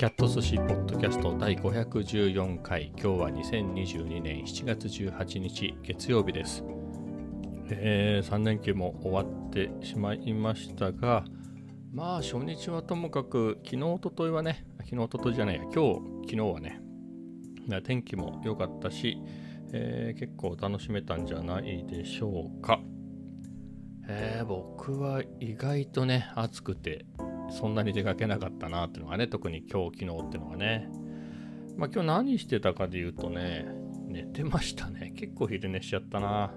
キャット寿司ポッドキャスト第514回。今日は2022年7月18日月曜日です、えー、3連休も終わってしまいましたがまあ初日はともかく昨日おとといはね昨日おとといじゃないや今日昨日はね天気も良かったし、えー、結構楽しめたんじゃないでしょうか、えー、僕は意外とね暑くてそんなに出かけなかったなっていうのがね、特に今日、昨日っていうのがね。まあ今日何してたかで言うとね、寝てましたね。結構昼寝しちゃったな。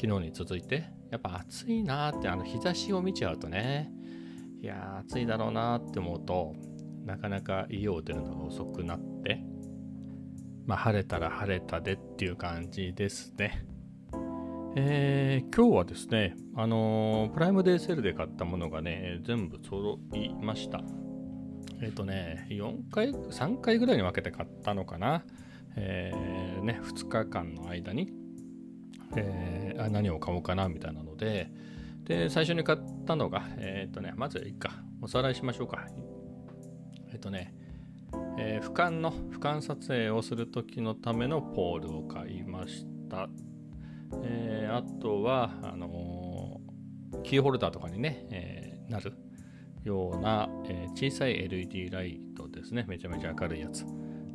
昨日に続いて。やっぱ暑いなって、あの日差しを見ちゃうとね、いや暑いだろうなって思うと、なかなか家を出るのが遅くなって、まあ晴れたら晴れたでっていう感じですね。えー、今日はですね、あのー、プライムデーセールで買ったものがね、全部揃いました。えっ、ー、とね、4回、3回ぐらいに分けて買ったのかな。えー、ね、2日間の間に、えー、何を買おうかなみたいなので、で、最初に買ったのが、えっ、ー、とね、まずいいか、おさらいしましょうか。えっ、とね、えー、俯瞰の、俯瞰撮影をするときのためのポールを買いました。えー、あとはあのー、キーホルダーとかにね、えー、なるような、え小さい LED ライトですね。めちゃめちゃ明るいやつ。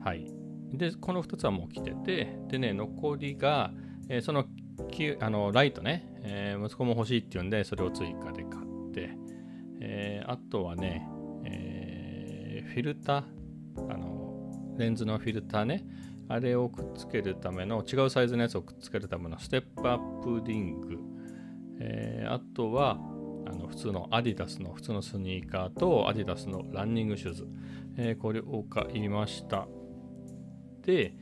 はい。で、この2つはもう来てて、でね、残りが、えそのあのライトね、え息子も欲しいっていうんで、それを追加で買って、えあとはね、えフィルター、あのレンズのフィルターね、あれをくっつけるための違うサイズのやつをくっつけるためのステップアップリング、えー、あとはあの普通のアディダスの普通のスニーカーとアディダスのランニングシューズ、えー、これを買いました。で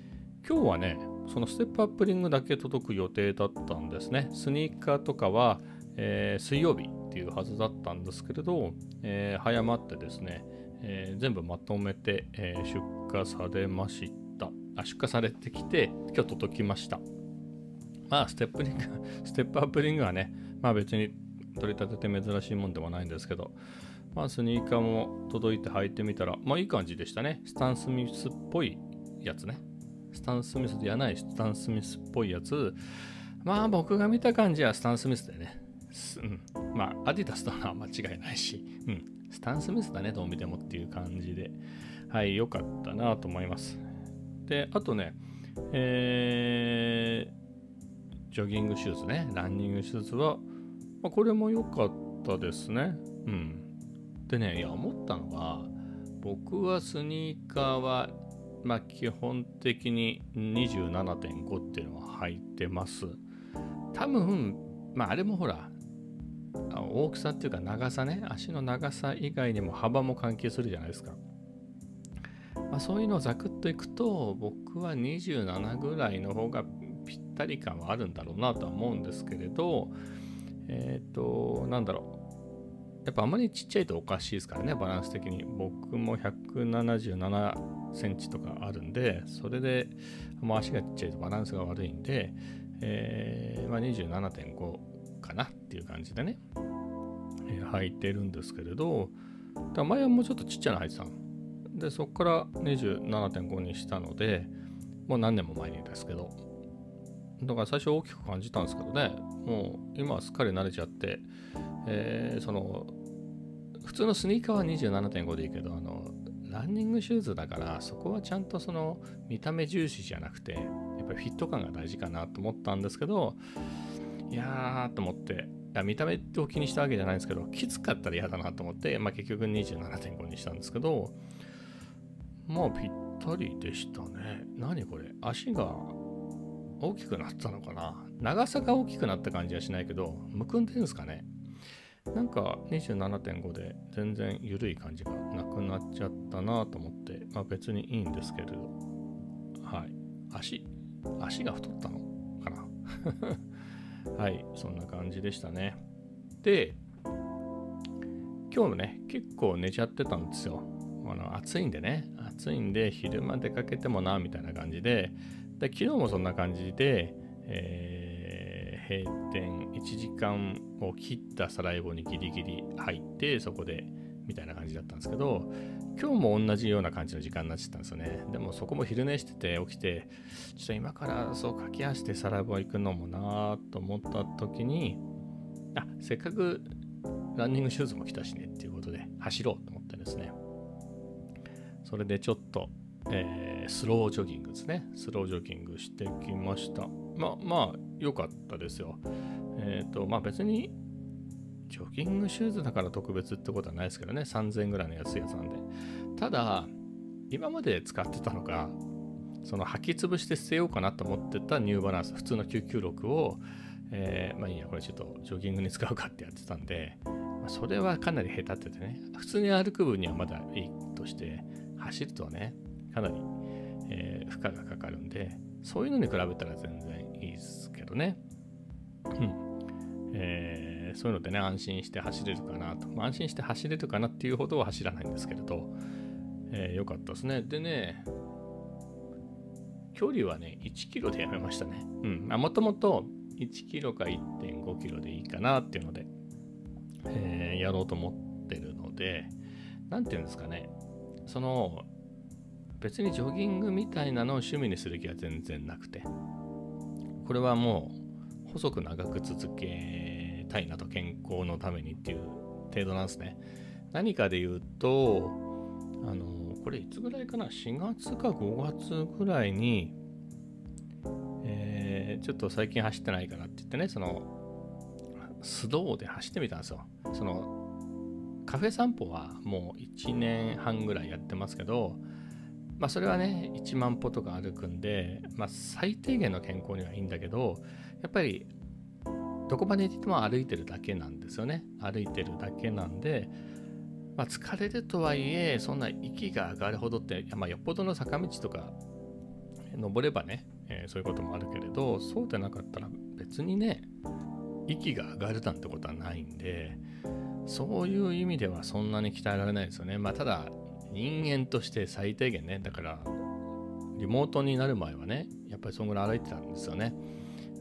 今日はねそのステップアップリングだけ届く予定だったんですね。スニーカーとかは、えー、水曜日っていうはずだったんですけれど、え早まってですね、え全部まとめて、え出荷されました。出荷されてきて、今日届きました。まあ、ステップリング、ステップアップリングはね、まあ別に取り立てて珍しいもんでもないんですけど、まあスニーカーも届いて履いてみたら、まあいい感じでしたね。スタン・スミスっぽいやつね。スタン・スミスじゃないスタン・スミスっぽいやつ。まあ僕が見た感じはスタン・スミスでね。うん、まあアディダスとは間違いないし、うん、スタン・スミスだね、どう見てもっていう感じで、はい、良かったなと思います。で、あとね、えー、ジョギングシューズね、ランニングシューズは、まあ、これも良かったですね。うん。でね、いや、思ったのが、僕はスニーカーは、まあ、基本的に27.5っていうのは履いてます。多分、まあ、あれもほら、大きさっていうか長さね、足の長さ以外にも幅も関係するじゃないですか。まあ、そういうのをザクッといくと僕は27ぐらいの方がぴったり感はあるんだろうなとは思うんですけれどえっ、ー、となんだろう。やっぱあまりちっちゃいとおかしいですからねバランス的に。僕も177センチとかあるんでそれでもう足がちっちゃいとバランスが悪いんで、えーまあ、27.5かなっていう感じでね、えー、履いてるんですけれど前はもうちょっとちっちゃな履いてたの。でそこから27.5にしたのでもう何年も前にですけど。だから最初大きく感じたんですけどね。もう今はすっかり慣れちゃって、えー、その普通のスニーカーは27.5でいいけどあのランニングシューズだからそこはちゃんとその見た目重視じゃなくてやっぱりフィット感が大事かなと思ったんですけどいやーと思って見た目を気にしたわけじゃないんですけどきつかったら嫌だなと思って、まあ、結局27.5にしたんですけどまあぴったりでしたね。何これ？足が大きくなったのかな？長さが大きくなった感じはしないけど、むくんでるんですかね？なんか27.5で全然緩い感じがなくなっちゃったなと思って、まあ別にいいんですけれど、はい。足、足が太ったのかな？はい、そんな感じでしたね。で、今日もね、結構寝ちゃってたんですよ。あの暑いんでね、暑いんで昼間出かけてもなみたいな感じでで昨日もそんな感じで、えー、閉店1時間を切ったサラエボにギリギリ入ってそこでみたいな感じだったんですけど今日も同じような感じの時間になっちゃったんですよね。でもそこも昼寝してて起きて、ちょっと今からそう駆け足してサラボ行くのもなと思った時に、あ、せっかくランニングシューズも来たしねっていうことで走ろうと思ってですね。それでちょっと、えー、スロージョギングですね。スロージョギングしてきました。まあまあ、良かったですよ。えっ、ー、と、まあ別にジョギングシューズだから特別ってことはないですけどね、3000円ぐらいの安いやつなんで。ただ、今まで使ってたのが、その履き潰して捨てようかなと思ってたニューバランス、普通の996を、えー、まあいいや、これちょっとジョギングに使うかってやってたんで、まあ、それはかなり下手っててね、普通に歩く分にはまだいいとして、走るとね、かなり、えー、負荷がかかるんで、そういうのに比べたら全然いいですけどね。うん。えーそういうのでね、安心して走れるかなと。ま、安心して走れるかなっていうほどは走らないんですけれど、えー、よかったですね。でね、距離はね、1キロでやめましたね。うん。もともと1キロか1.5キロでいいかなっていうので、えー、やろうと思ってるので、何て言うんですかね、その、別にジョギングみたいなのを趣味にする気は全然なくて、これはもう細く長く続けたいなと健康のためにっていう程度なんですね。何かで言うと、あの、これいつぐらいかな ?4 月か5月ぐらいに、えー、ちょっと最近走ってないかなって言ってね、その、スローで走ってみたんですよ。その、カフェ散歩はもう1年半ぐらいやってますけど、まあそれはね、1万歩とか歩くんで、まあ最低限の健康にはいいんだけど、やっぱりどこまで行っても歩いてるだけなんですよね。歩いてるだけなんで、まあ、疲れるとはいえ、そんな息が上がるほどって、まあ、よっぽどの坂道とか登ればね、えー、そういうこともあるけれど、そうでなかったら別にね、息が上がるなんてことはないんで、そういう意味ではそんなに鍛えられないですよね。まあ、ただ、人間として最低限ね、だから、リモートになる前はね、やっぱりそんぐらい歩いてたんですよね。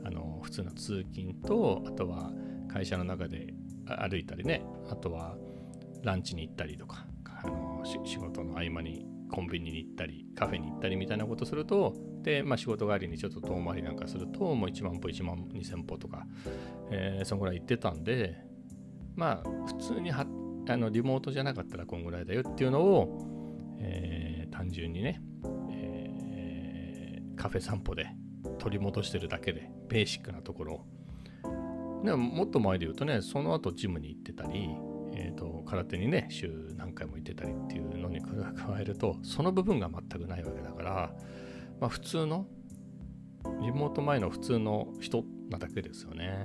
あの普通の通勤とあとは会社の中で歩いたりねあとはランチに行ったりとかあの仕事の合間にコンビニに行ったりカフェに行ったりみたいなことするとで、まあ、仕事帰りにちょっと遠回りなんかするともう1万歩1万2000歩とか、えー、そんぐらい行ってたんでまあ普通にはあのリモートじゃなかったらこんぐらいだよっていうのを、えー、単純にね、えー、カフェ散歩で取り戻してるだけでベーシックなところでももっと前で言うとねその後ジムに行ってたり、えーと、空手にね週何回も行ってたりっていうのに 加えるとその部分が全くないわけだから、まあ、普通のリモート前の普通の人なだけですよね。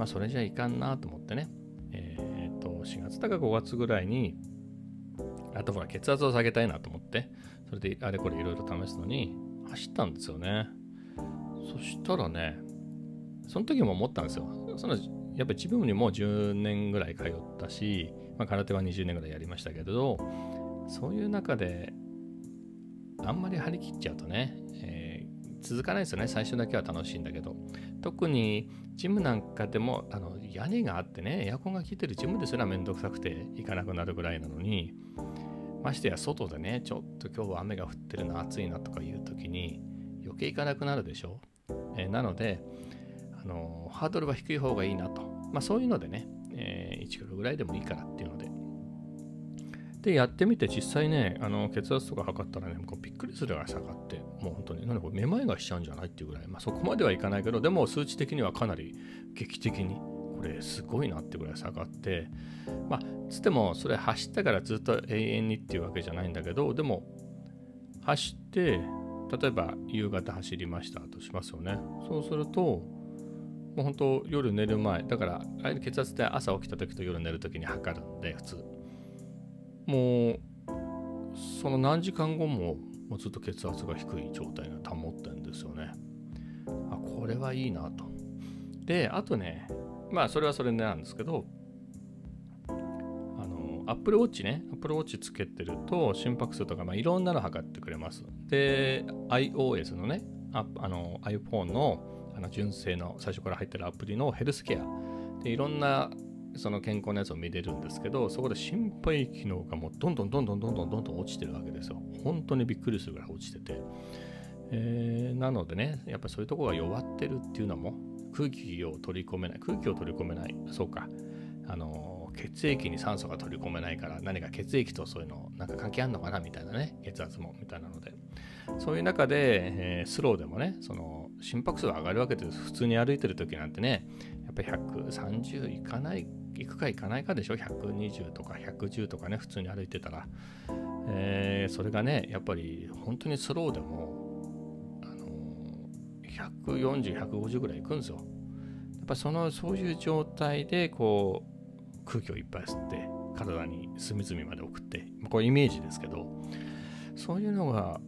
まあそれじゃいかんなと思ってねえっ、と4月だか5月ぐらいにあとほら血圧を下げたいなと思ってそれであれこれいろいろ試すのに走ったんですよねそしたらね、その時も思ったんですよ。そのやっぱり自分にも10年ぐらい通ったし、まあ、空手は20年ぐらいやりましたけど、そういう中で、あんまり張り切っちゃうとね、えー、続かないですよね。最初だけは楽しいんだけど。特にジムなんかでもあの屋根があってね、エアコンが効いてるジムですらめんどくさくて行かなくなるぐらいなのに、ましてや外でね、ちょっと今日は雨が降ってるな、暑いなとかいう時に余計行かなくなるでしょ？えー、なので、あのハードルは低い方がいいなと。まあそういうのでね、えー、1キロぐらいでもいいからっていうので。で、やってみて実際ね、あの血圧とか測ったらね、こうびっくりするぐらい下がって、もう本当に、なんでこれめまいがしちゃうんじゃないっていうぐらい、まあそこまではいかないけど、でも数値的にはかなり劇的に、これすごいなってぐらい下がって、まあ、つってもそれ走ったからずっと永遠にっていうわけじゃないんだけど、でも、走って、例えば夕方走りましたとしますよね。そうすると、もう本当夜寝る前、だからあれ血圧って朝起きた時と夜寝る時に測るんで、普通。もう、その何時間後ももうずっと血圧が低い状態が保ってるんですよね。あ、これはいいなと。で、あとね、まあそれはそれなんですけど、Apple Watch ね、Apple Watch つけてると心拍数とか、まあ、いろんなの測ってくれます。で、iOS のね、ああの iPhone のあの純正の最初から入ってるアプリのヘルスケアでいろんなその健康なやつを見れるんですけど、そこで心肺機能がもうどんどんどんどんどんどんどん落ちてるわけですよ。本当にびっくりするぐらい落ちてて。えー、なのでね、やっぱりそういうところが弱ってるっていうのも、空気を取り込めない、空気を取り込めない、そうか、あの血液に酸素が取り込めないから何か血液とそういうのなんか関係あるのかなみたいなね血圧もみたいなのでそういう中で、えー、スローでもねその心拍数が上がるわけです普通に歩いてる時なんてねやっぱり130いかないいくかいかないかでしょ？120とか110とかね普通に歩いてたら、えー、それがねやっぱり本当にスローでも、あのー、140150ぐらいいくんですよ。やっぱそのそういう状態でこう空気をいっぱい吸って体に隅々まで送ってこれイメージですけどそういうのが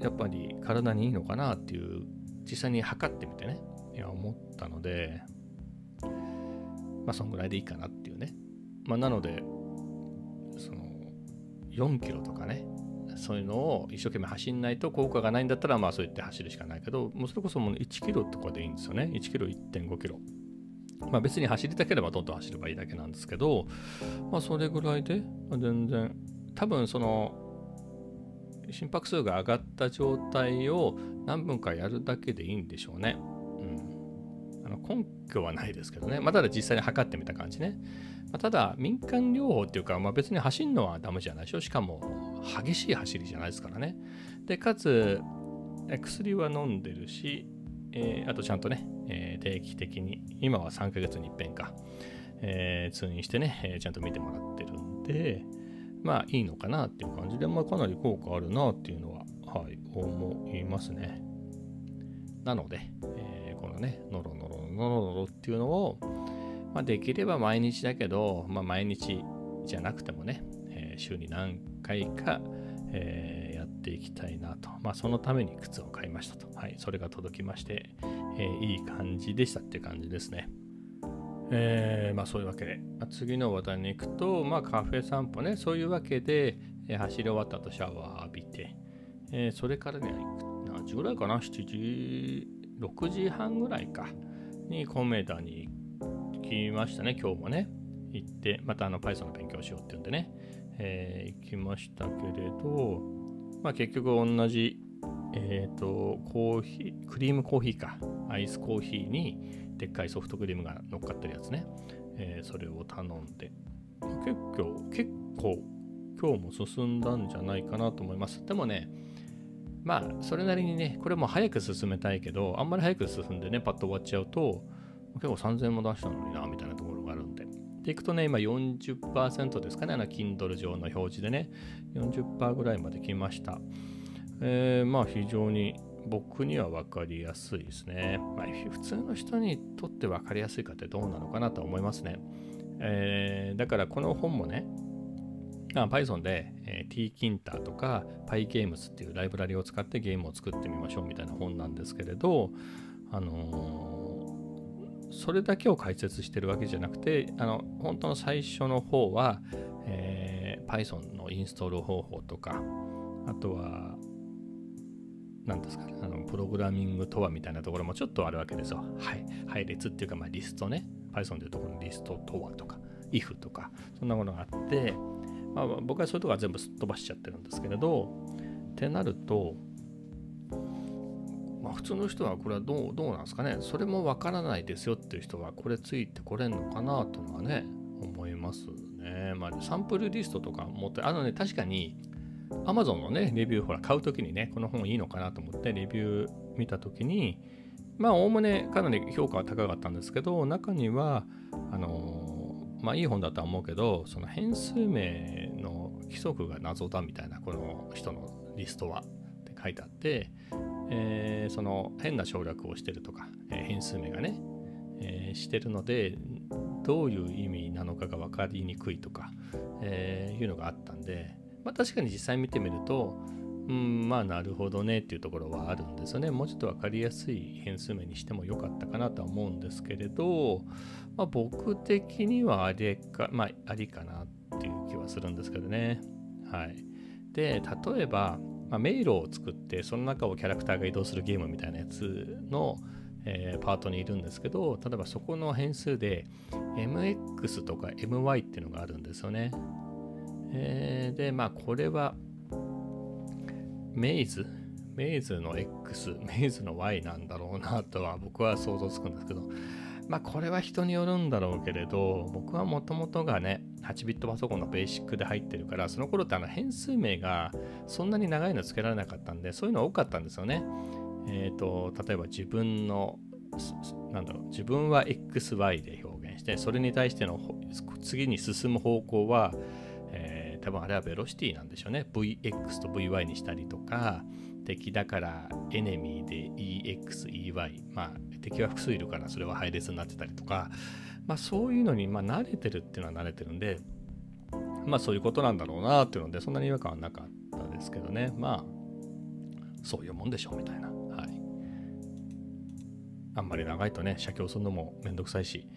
やっぱり体にいいのかなっていう実際に測ってみてねいや思ったのでまあそんぐらいでいいかなっていうね。まあなのでその4キロとかねそういうのを一生懸命走んないと効果がないんだったらまあそう言って走るしかないけどもうそれこそもう1キロとかでいいんですよね。1キロ1.5キロ。まあ別に走りたければどんどん走ればいいだけなんですけどまあそれぐらいで全然多分その心拍数が上がった状態を何分かやるだけでいいんでしょうね。根拠はないですけどね。まあ、ただ実際に測ってみた感じね。まあ、ただ民間療法っていうか、まあ、別に走るのはダメじゃないでしょ。しかも激しい走りじゃないですからね。で、かつ薬は飲んでるし、えー、あとちゃんとね、えー、定期的に、今は3ヶ月に一遍か、えー、通院してね、えちゃんと見てもらってるんで、まあいいのかなっていう感じで、まあかなり効果あるなっていうのは、はい、思いますね。なので、えー、このね、ノロノロノロノロっていうのを、まあ、できれば毎日だけど、まあ、毎日じゃなくてもね、えー、週に何回か、えー、やっていきたいなと。まあ、そのために靴を買いましたと。はい、それが届きまして、えー、いい感じでしたっていう感じですね。えー、まあそういうわけで、まあ、次の話題に行くと、まあカフェ散歩ね、そういうわけで、えー、走り終わった後シャワー浴びて、えー、それからね、何時ぐらいかな、7時、6時半ぐらいか、にコメーターに行きましたね、今日もね。行って、またあの Python の勉強しようっていうんでね、えー、行きましたけれど、まあ結局同じ、えっ、ー、と、コーヒー、クリームコーヒーか、アイスコーヒーに、でっかいソフトクリームが乗っかってるやつね、えー、それを頼んで。結構結構今日も進んだんじゃないかなと思います。でもねまあそれなりにねこれも早く進めたいけどあんまり早く進んでねパッと終わっちゃうと結構3000円も出したのになみたいなところがあるんででいくとね今40%ですかねあの Kindle 上の表示でね40%ぐらいまで来ましたえー、まあ非常に僕には分かりやすいですね。まあ、普通の人にとって分かりやすいかってどうなのかなと思いますね。えー、だからこの本もね、Python で、えー、tkinter とか PyGames っていうライブラリを使ってゲームを作ってみましょうみたいな本なんですけれど、あのー、それだけを解説してるわけじゃなくて、あの本当の最初の方は、えー、Python のインストール方法とか、あとは何ですかね、あのプログラミングとはみたいなところもちょっとあるわけですよ。はい。配列っていうか、まあ、リストね。Python でいうところのリストとはとか、if とか、そんなものがあって、まあ、僕はそういうところは全部すっ飛ばしちゃってるんですけれど、ってなると、まあ、普通の人はこれはどうどうなんですかね。それもわからないですよっていう人は、これついてこれんのかなというのはね、思いますね。まあ、サンプルリストとか持って、あのね、確かに Amazon のね、レビュー、ほら、買うときにね、この本いいのかなと思ってレビュー見たときに、まあ、おおむねかなり評価は高かったんですけど、中には、あの、まあ、いい本だとは思うけど、その変数名の規則が謎だみたいな、この人のリストは。って書いてあって、えー、その変な省略をしてるとか、えー、変数名がね、えー、してるので、どういう意味なのかが分かりにくいとか、え、いうのがあったんで、まあ、確かに実際見てみると、うん、まあなるほどねっていうところはあるんですよね。もうちょっと分かりやすい変数名にしてもよかったかなとは思うんですけれど、まあ、僕的にはあれか、まあありかなっていう気はするんですけどね。はい。で、例えば、まあ、迷路を作って、その中をキャラクターが移動するゲームみたいなやつの、えー、パートにいるんですけど例えばそこの変数で mx とか my っていうのがあるんですよね。えー、でまあこれはメイズ？メイズの X メイズの Y なんだろうなとは僕は想像つくんですけど。まあこれは人によるんだろうけれど僕はもともとがね8ビットパソコンのベーシックで入ってるからその頃ってあの変数名がそんなに長いのつけられなかったんでそういうの多かったんですよね。えっ、ー、と例えば自分のなんだろう自分は XY で表現してそれに対しての次に進む方向は、多分あれはベロシティなんでしょうね。VX と VY にしたりとか敵だからエネミーで EX、EY まあ敵は複数いるからそれは配列になってたりとか。まあそういうのにま慣れてるっていうのは慣れてるんでまあそういうことなんだろうなっていうのでそんなに違和感はなかったですけどね。まあそういうもんでしょうみたいな。はい。あんまり長いとね写経するのもめんどくさいし。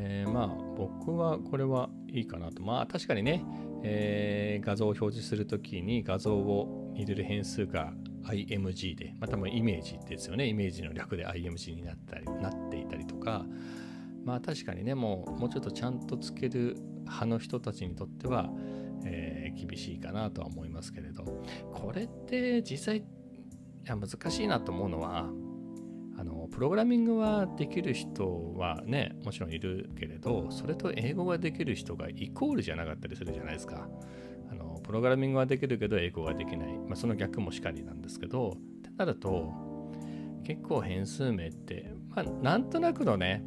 えー、まあ僕はこれはいいかなと。まあ確かにね、えー、画像を表示するときに画像を入れる変数が IMG で、まあ、多分イメージですよね。イメージの略で IMG になったりなっていたりとか、まあ確かにね、もうもうちょっとちゃんとつける派の人たちにとっては、えー、厳しいかなとは思いますけれど、これって実際いや難しいなと思うのは、あのプログラミングはできる人はねもちろんいるけれどそれと英語ができる人がイコールじゃなかったりするじゃないですかあの。プログラミングはできるけど英語はできない、まあ、その逆もしかりなんですけどってなると結構変数名って、まあ、なんとなくのね、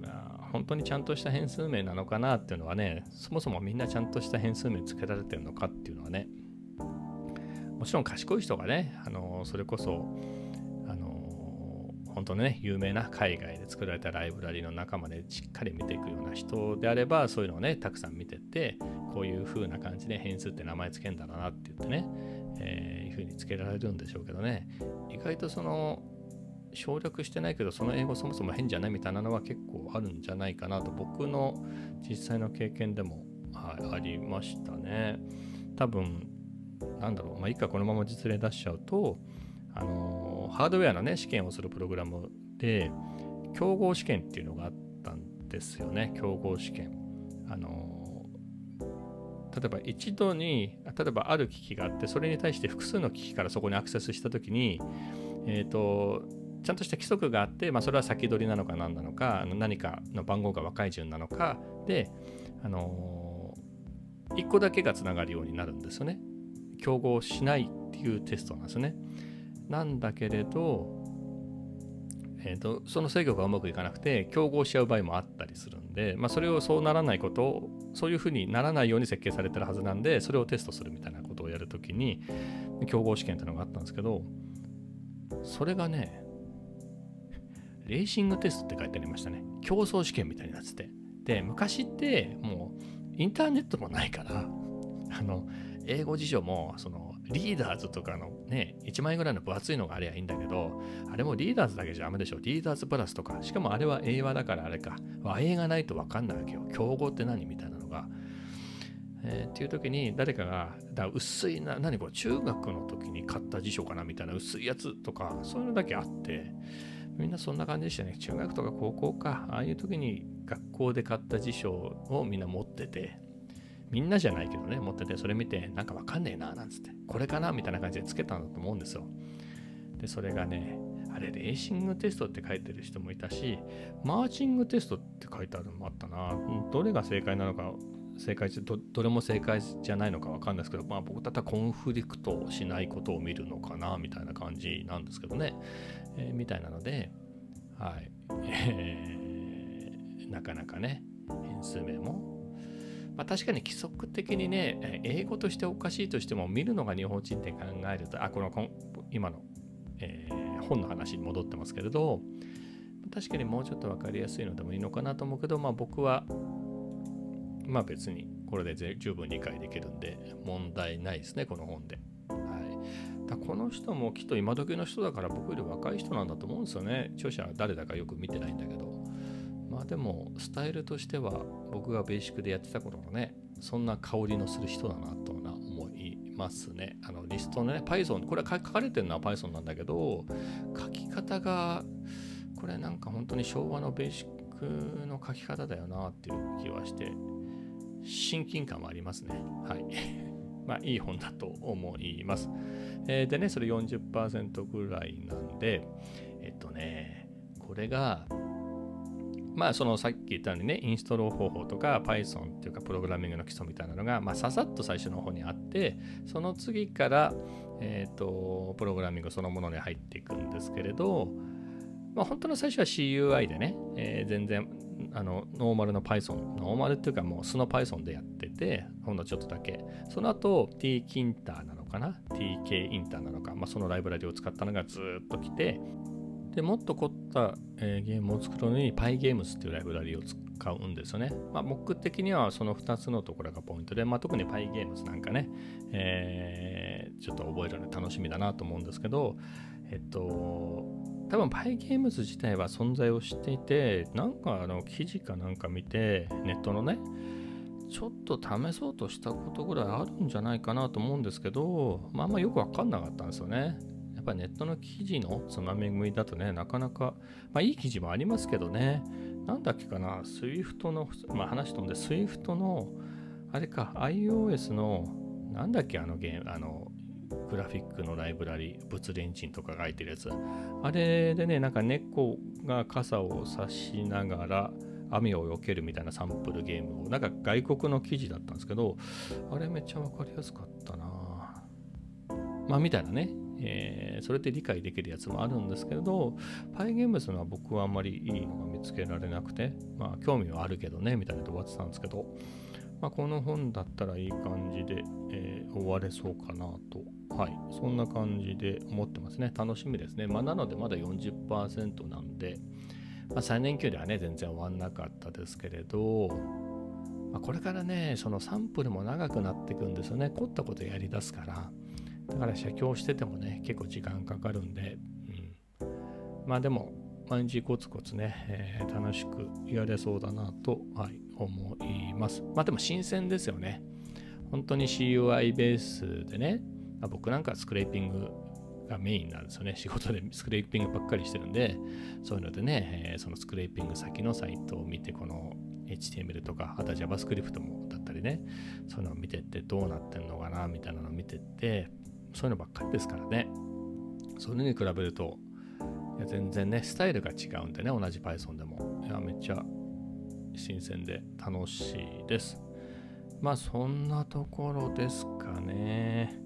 まあ、本当にちゃんとした変数名なのかなっていうのはねそもそもみんなちゃんとした変数名つけられてるのかっていうのはねもちろん賢い人がねあのそれこそ本当ね有名な海外で作られたライブラリの中までしっかり見ていくような人であればそういうのをねたくさん見てってこういう風な感じで変数って名前つけんだろうなって言ってね、えー、いう風につけられるんでしょうけどね、意外とその省略してないけど、その英語そもそも変じゃないみたいなのは結構あるんじゃないかなと、僕の実際の経験でも、はい、ありましたね。多分、なんだろう、まあ、いいか、このまま実例出しちゃうと、あのハードウェアのね、試験をするプログラムで、競合試験っていうのがあったんですよね、競合試験。あの例えば一度に例えばある機器があってそれに対して複数の機器からそこにアクセスした時に、えーと、ちゃんとした規則があって、まあ、それは先取りなのか何なのか何かの番号が若い順なのかで、あの、1個だけがつながるようになるんですよね。競合しないっていうテストなんですね。なんだけれど、えーと、その制御がうまくいかなくて競合し合う場合もあったりするんで、まあ、それをそうならないことをそういうふうにならないように設計されてるはずなんでそれをテストするみたいなことをやるときに競合試験っていうのがあったんですけどそれがねレーシングテストって書いてありましたね。競争試験みたいになってて。で昔ってもうインターネットもないからあの英語辞書もそのリーダーズとかのね、1万円ぐらいの分厚いのがあればいいんだけど、あれもリーダーズだけじゃダメでしょ。リーダーズプラスとか、しかもあれは英和だからあれか。和英がないと分かんないわけよ。競合って何みたいなのが。えー、っていう時に誰かが、だ薄いな、何これ、中学の時に買った辞書かなみたいな薄いやつとか、そういうのだけあって、みんなそんな感じでしたね。中学とか高校か、ああいう時に学校で買った辞書をみんな持ってて、みんなじゃないけどね、持ってて、それ見て、なんかわかんねえな、なんつって、これかなみたいな感じでつけたんだと思うんですよ。で、それがね、あれ、レーシングテストって書いてる人もいたし、マーチングテストって書いてあるのもあったな。どれが正解なのか、正解どどれも正解じゃないのかわかんないですけど、まあ僕だったらコンフリクトしないことを見るのかな、みたいな感じなんですけどね。えー、みたいなので、はい。えー、なかなかね、変数名もまあ、確かに規則的にね、英語としておかしいとしても、見るのが日本人って考えると、あ、この今の、えー、本の話に戻ってますけれど、確かにもうちょっと分かりやすいのでもいいのかなと思うけど、まあ、僕は、まあ別にこれで十分理解できるんで、問題ないですね、この本で。はい、だこの人もきっと今時の人だから僕より若い人なんだと思うんですよね。著者は誰だかよく見てないんだけど。まあでもスタイルとしては僕がベーシックでやってた頃のねそんな香りのする人だなとな思いますね。あのリストのね Python これは書かれてるのは Python なんだけど書き方がこれなんか本当に昭和のベーシックの書き方だよなっていう気はして親近感はありますね。はい。まあいい本だと思います、えー、でねそれ40%ぐらいなんでえっとねこれがまあそのさっき言ったようにね、インストール方法とか Python っていうかプログラミングの基礎みたいなのが、まあ、ささっと最初の方にあって、その次から、えっ、ー、と、プログラミングそのものに入っていくんですけれど、まあ本当の最初は CUI でね、えー、全然あのノーマルの Python、ノーマルっていうかもう素の Python でやってて、ほんのちょっとだけ。その後 t キンターなのかな ?tk インターなのか、まあ、そのライブラリを使ったのがずっと来て、でもっと凝った、えー、ゲームを作るのに PyGames っていうライブラリを使うんですよね。まあ、目的にはその2つのところがポイントで、まあ、特に PyGames なんかね、えー、ちょっと覚えるの楽しみだなと思うんですけど、えっと、多分 PyGames 自体は存在を知っていて、なんかあの記事かなんか見て、ネットのね、ちょっと試そうとしたことぐらいあるんじゃないかなと思うんですけど、まあ、あんまよくわかんなかったんですよね。っぱネットの記事のつまみ食いだとね、なかなか、まあいい記事もありますけどね、なんだっけかな、Swift の、まあ話飛んで、Swift の、あれか、iOS の、なんだっけ、あのゲーム、あの、グラフィックのライブラリ、物理エンジンとかが入ってるやつ。あれでね、なんか猫が傘を差しながら、雨を避けるみたいなサンプルゲームを、なんか外国の記事だったんですけど、あれめっちゃ分かりやすかったな。まあみたいなね、えー、それで理解できるやつもあるんですけれど、PyGames のは僕はあんまりいいのが見つけられなくて、まあ興味はあるけどね、みたいなで終わってたんですけど、まあ、この本だったらいい感じで、えー、終われそうかなと、はい、そんな感じで思ってますね。楽しみですね。まあ、なのでまだ40%なんで、まあ、3連休ではね、全然終わんなかったですけれど、まあ、これからね、そのサンプルも長くなっていくんですよね。凝ったことやりだすから。だから写経しててもね、結構時間かかるんで、うん、まあでも、毎日コツコツね、えー、楽しくやれそうだなと、はい、思います。まあでも新鮮ですよね。本当に CUI ベースでね、まあ、僕なんかスクレーピングがメインなんですよね。仕事でスクレーピングばっかりしてるんで、そういうのでね、えー、そのスクレーピング先のサイトを見て、この HTML とか、あとは JavaScript もだったりね、そういうのを見てってどうなってんのかなみたいなのを見てって、そういうのばっかりですからね。それに比べると、いや全然ね、スタイルが違うんでね、同じ Python でも。いや、めっちゃ新鮮で楽しいです。まあ、そんなところですかね。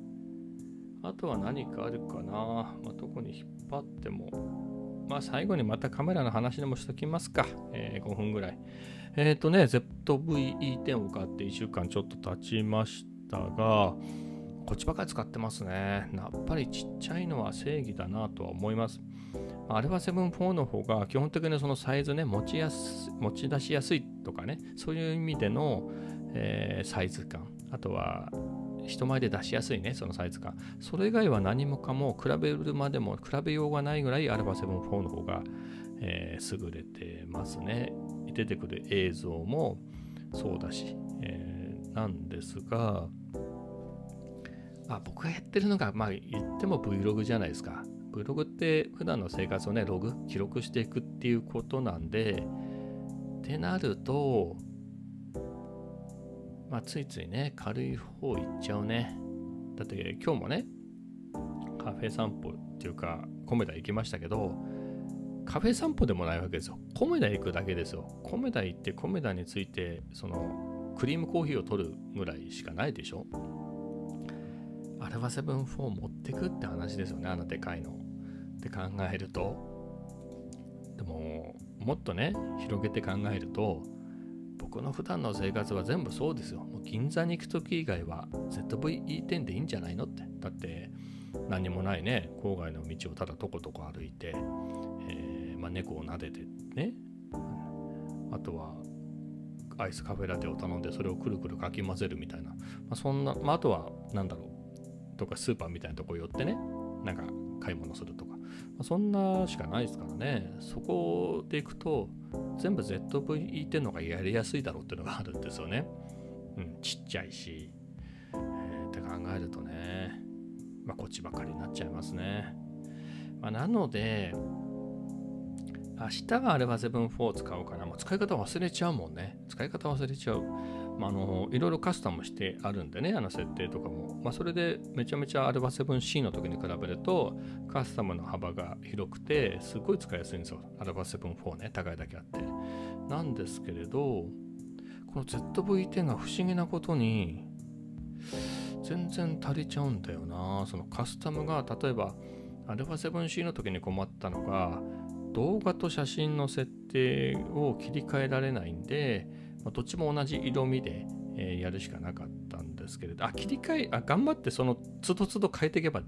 あとは何かあるかな。まあ、特に引っ張っても。まあ、最後にまたカメラの話でもしときますか。えー、5分ぐらい。えっ、ー、とね、ZVE10 を買って1週間ちょっと経ちましたが、こっちばかり使ってますね。やっぱりちっちゃいのは正義だなとは思います。アルファ7 4の方が基本的にそのサイズね、持ちやす持ち出しやすいとかね、そういう意味での、えー、サイズ感。あとは、人前で出しやすいね、そのサイズ感。それ以外は何もかも比べるまでも比べようがないぐらいアルファ7 4の方が、えー、優れてますね。出てくる映像もそうだし、えー、なんですが、まあ、僕がやってるのが、まあ、言っても Vlog じゃないですか。Vlog って普段の生活をね、ログ、記録していくっていうことなんで、ってなると、まあ、ついついね、軽い方行っちゃうね。だって今日もね、カフェ散歩っていうか、コメダ行きましたけど、カフェ散歩でもないわけですよ。コメダ行くだけですよ。コメダ行ってコメダについて、その、クリームコーヒーを取るぐらいしかないでしょ。ルファ7-4持ってくって話ですよね、あのでかいの。って考えると、でも、もっとね、広げて考えると、僕の普段の生活は全部そうですよ。もう銀座に行く時以外は ZVE10 でいいんじゃないのって。だって、何もないね、郊外の道をただとことこ歩いて、えー、まあ、猫を撫でてね、あとはアイスカフェラテを頼んでそれをくるくるかき混ぜるみたいな、まあ、そんな、まあ、あとは何だろうとかスーパーみたいなとこ寄ってね、なんか買い物するとか、まあ、そんなしかないですからね、そこで行くと、全部 ZV-10 のがやりやすいだろうっていうのがあるんですよね。うん、ちっちゃいし、えー、って考えるとね、まあ、こっちばかりになっちゃいますね。まあ、なので、明日は α7-4 を使おうかな。もう使い方忘れちゃうもんね。使い方忘れちゃう。まあ、あのいろいろカスタムしてあるんでね、あの設定とかも。まあ、それでめちゃめちゃ α7C の時に比べると、カスタムの幅が広くて、すごい使いやすいんですよ。α7-4 ね、高いだけあって。なんですけれど、この ZV-10 が不思議なことに、全然足りちゃうんだよな。そのカスタムが、例えば、α7C の時に困ったのが、動画と写真の設定を切り替えられないんで、 ま、どっちも同じ色味で、えー、やるしかなかったんですけれど、あ、切り替え、あ頑張ってその都度都度変えていけば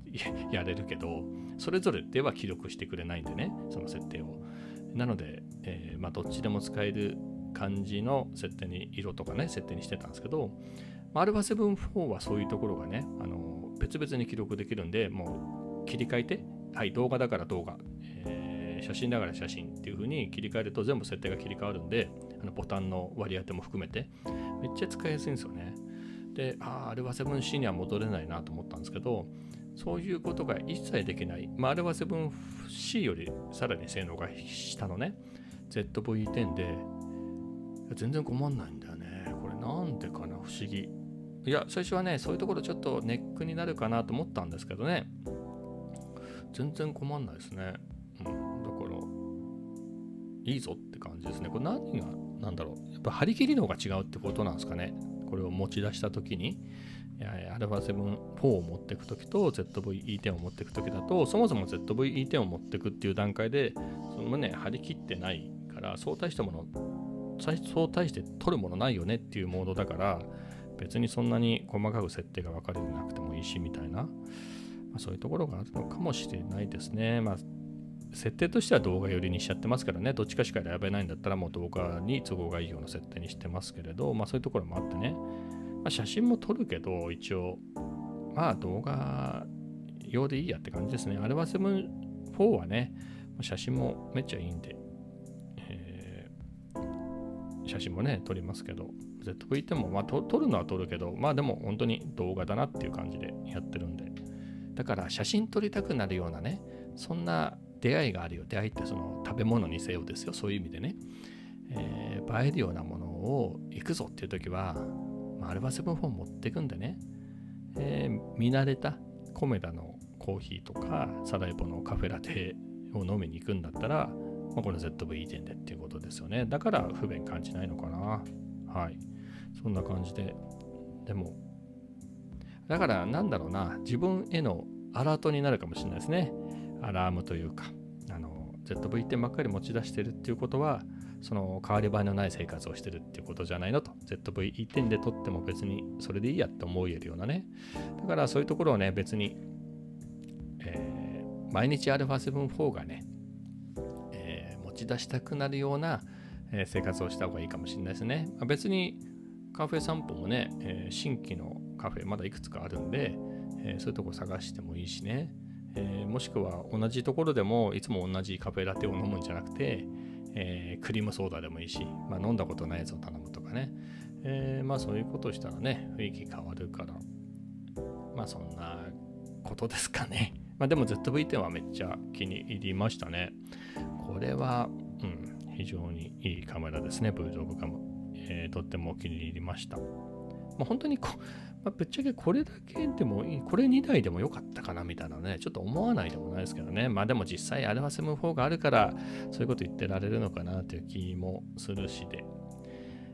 やれるけど、それぞれでは記録してくれないんでね、その設定を。なので、えー、まあ、どっちでも使える感じの設定に、色とかね、設定にしてたんですけど、α7-4 はそういうところがね、あの別々に記録できるんで、もう切り替えて、はい、動画だから動画、えー、写真だから写真っていう風に切り替えると全部設定が切り替わるんで、あのボタンの割り当ても含めて、めっちゃ使いやすいんですよね。で、ああ、あれは 7C には戻れないなと思ったんですけど、そういうことが一切できない。まあ、あれは 7C よりさらに性能が下のね、ZV-10 で、全然困んないんだよね。これなんでかな、不思議。いや、最初はね、そういうところちょっとネックになるかなと思ったんですけどね、全然困んないですね。うん、だから、いいぞって感じですね。これ何が、なんだろう。やっぱ張り切りの方が違うってことなんですかね。これを持ち出したときに、α7-4 を持っていくときと ZV-E10 を持っていくときだと、そもそも ZV-E10 を持っていくっていう段階で、そのね、張り切ってないから、そう大したもの、そう大して取るものないよねっていうモードだから、別にそんなに細かく設定が分かれてなくてもいいしみたいな、まあ、そういうところがあるのかもしれないですね。まあ設定としては動画寄りにしちゃってますからね、どっちかしか選べないんだったらもう動画に都合がいいような設定にしてますけれど、まあそういうところもあってね、まあ、写真も撮るけど、一応、まあ動画用でいいやって感じですね。アルバセブ4はね、写真もめっちゃいいんで、えー、写真もね、撮りますけど、ZV っても、まあ撮るのは撮るけど、まあでも本当に動画だなっていう感じでやってるんで、だから写真撮りたくなるようなね、そんな出会いがあるよ。出会いってその食べ物にせよですよ。そういう意味でね。えー、映えるようなものを行くぞっていう時は、まあ、アルバセブン4持ってくんでね、えー、見慣れたコメダのコーヒーとかサラエボのカフェラテを飲みに行くんだったら、まあ、この ZV-10 でっていうことですよね。だから不便感じないのかな。はい。そんな感じで。でも、だからなんだろうな、自分へのアラートになるかもしれないですね。アラームというか、あの ZV-10 ばっかり持ち出してるっていうことは、その変わり映えのない生活をしてるっていうことじゃないのと。ZV-10 で撮っても別にそれでいいやって思えるようなね。だからそういうところをね、別に、えー、毎日 α7-4 がね、えー、持ち出したくなるような、生活をした方がいいかもしれないですね。まあ、別にカフェ散歩もね、え新規のカフェまだいくつかあるんで、えそういうとこ探してもいいしね。えー、もしくは同じところでもいつも同じカフェラテを飲むんじゃなくて、えー、クリームソーダでもいいし、まあ、飲んだことないやつを頼むとかね、えー、まあそういうことしたらね雰囲気変わるから。まあそんなことですかね。まあでも ZV-10 はめっちゃ気に入りましたね。これは、うん、非常にいいカメラですね。ブルドグカム、えー、とっても気に入りました。まあ、本当にこうまあ、ぶっちゃけこれだけでもいい、これ2台でもよかったかなみたいなね、ちょっと思わないでもないですけどね。まあでも実際 α7-4 があるから、そういうこと言ってられるのかなという気もするしで。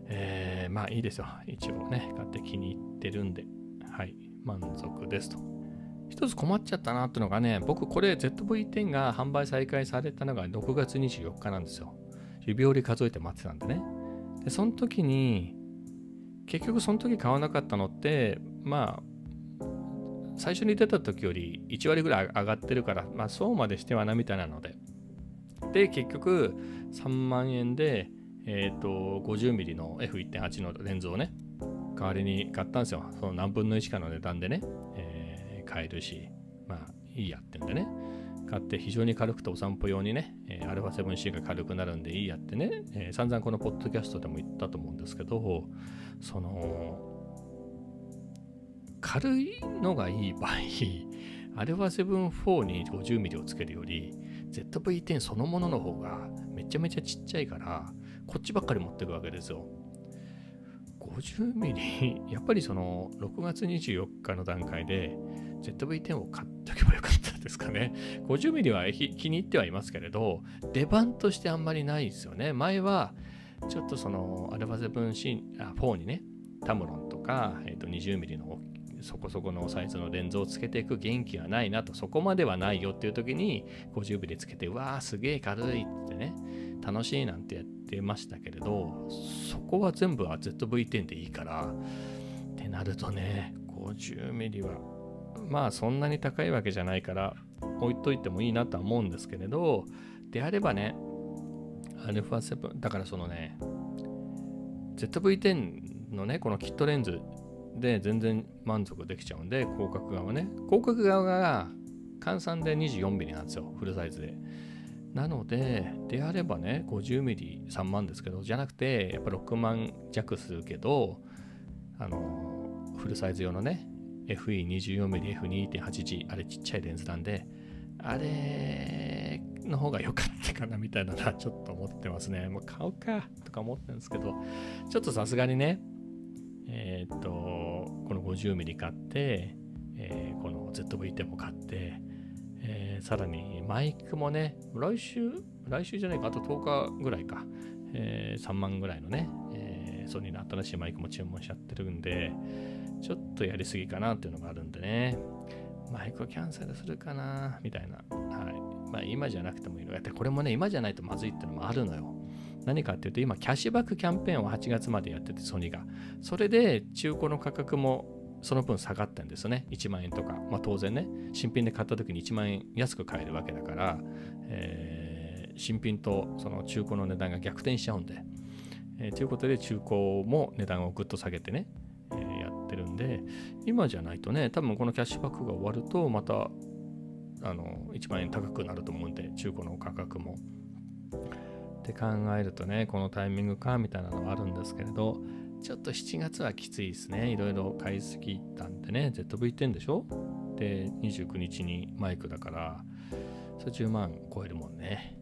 えー、まあいいですよ。一応ね、買って気に入ってるんで、はい、満足ですと。一つ困っちゃったなっていうのがね、僕これ ZV-10 が販売再開されたのが6月24日なんですよ。指折り数えて待ってたんでね。で、その時に、結局その時買わなかったのってまあ最初に出た時より1割ぐらい上がってるから、まあ、そうまでしてはなみたいなので。で結局3万円で、えーと、50mm の F1.8 のレンズをね代わりに買ったんですよ。その何分の1かの値段でね、えー、買えるしまあいいやってんでね。買って非常に軽くてお散歩用にね、えー、α7C が軽くなるんでいいやってね、えー、散々このポッドキャストでも言ったと思うんですけどその軽いのがいい場合 α7-4 に 50mm をつけるより ZV-10 そのものの方がめちゃめちゃちっちゃいからこっちばっかり持ってくわけですよ。50mm やっぱりその6月24日の段階で ZV-10 を買っておけばよかったですかね。50mm は気に入ってはいますけれど出番としてあんまりないですよね。前はちょっとその α7C4 にねタムロンとか、えー、と 20mm のそこそこのサイズのレンズをつけていく元気はないなとそこまではないよっていう時に 50mm つけてうわーすげえ軽いってね楽しいなんてやってましたけれどそこは全部は ZV-10 でいいからってなるとね 50mm はまあそんなに高いわけじゃないから置いといてもいいなとは思うんですけれどであればね α7 だからそのね ZV-10 のねこのキットレンズで全然満足できちゃうんで広角側ね。広角側が換算で 24mm なんですよフルサイズで。なのでであればね 50mm3 万ですけどじゃなくてやっぱ6万弱するけどあのフルサイズ用のね FE24mmF2.8G あれちっちゃいレンズなんであれの方が良かったかなみたいなのはちょっと思ってますね。もう買うかとか思ってるんですけど、ちょっとさすがにね、えー、っと、この 50mm 買って、えー、この ZV-10 も買って、えー、さらにマイクもね、来週、来週じゃないか、あと10日ぐらいか、えー、3万ぐらいのね、えー、ソニーの新しいマイクも注文しちゃってるんで、ちょっとやりすぎかなっていうのがあるんでね、マイクをキャンセルするかな、みたいな。はい。まあ今じゃなくてもいいの。だってこれもね、今じゃないとまずいっていうのもあるのよ。何かっていうと、今、キャッシュバックキャンペーンを8月までやってて、ソニーが。それで、中古の価格もその分下がってんですよね。1万円とか。まあ当然ね、新品で買った時に1万円安く買えるわけだから、えー、新品とその中古の値段が逆転しちゃうんで。えー、ということで、中古も値段をぐっと下げてね、ってるんで、今じゃないとね、多分このキャッシュバックが終わると、また、あの、1万円高くなると思うんで、中古の価格も。って考えるとね、このタイミングかみたいなのはあるんですけれど、ちょっと7月はきついですね。いろいろ買いすぎたんでね、ZV-10 でしょ？で、29日にマイクだから、それ10万超えるもんね。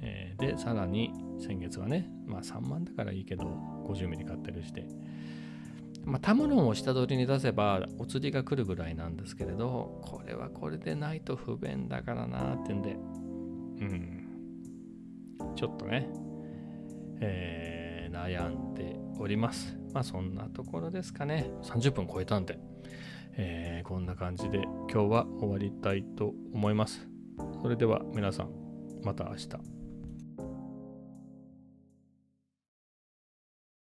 え、で、さらに先月はね、まあ3万だからいいけど、50ミリ買ってるして。まあ、タムロンを下取りに出せばお釣りが来るぐらいなんですけれど、これはこれでないと不便だからなってんで、うん、ちょっとね、えー、悩んでおります。まあそんなところですかね。30分超えたんで、えー、こんな感じで今日は終わりたいと思います。それでは皆さん、また明日。